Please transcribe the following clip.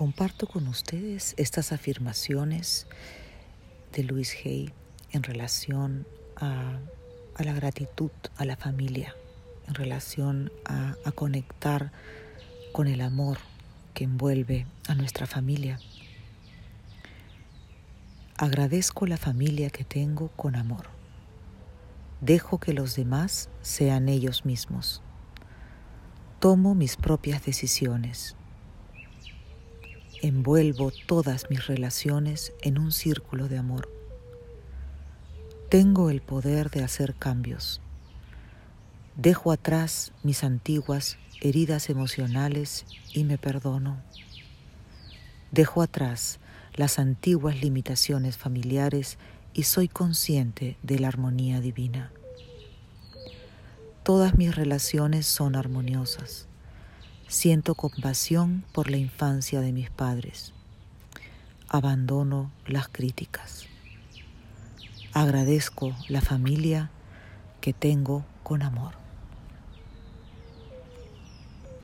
comparto con ustedes estas afirmaciones de Luis Hay en relación a, la gratitud, a la familia, en relación a conectar con el amor que envuelve a nuestra familia. Agradezco la familia que tengo con amor. Dejo que los demás sean ellos mismos. Tomo mis propias decisiones envuelvo todas mis relaciones en un círculo de amor. Tengo el poder de hacer cambios. Dejo atrás mis antiguas heridas emocionales y me perdono. Dejo atrás las antiguas limitaciones familiares y soy consciente de la armonía divina. Todas mis relaciones son armoniosas. Siento compasión por la infancia de mis padres. Abandono las críticas. Agradezco la familia que tengo con amor.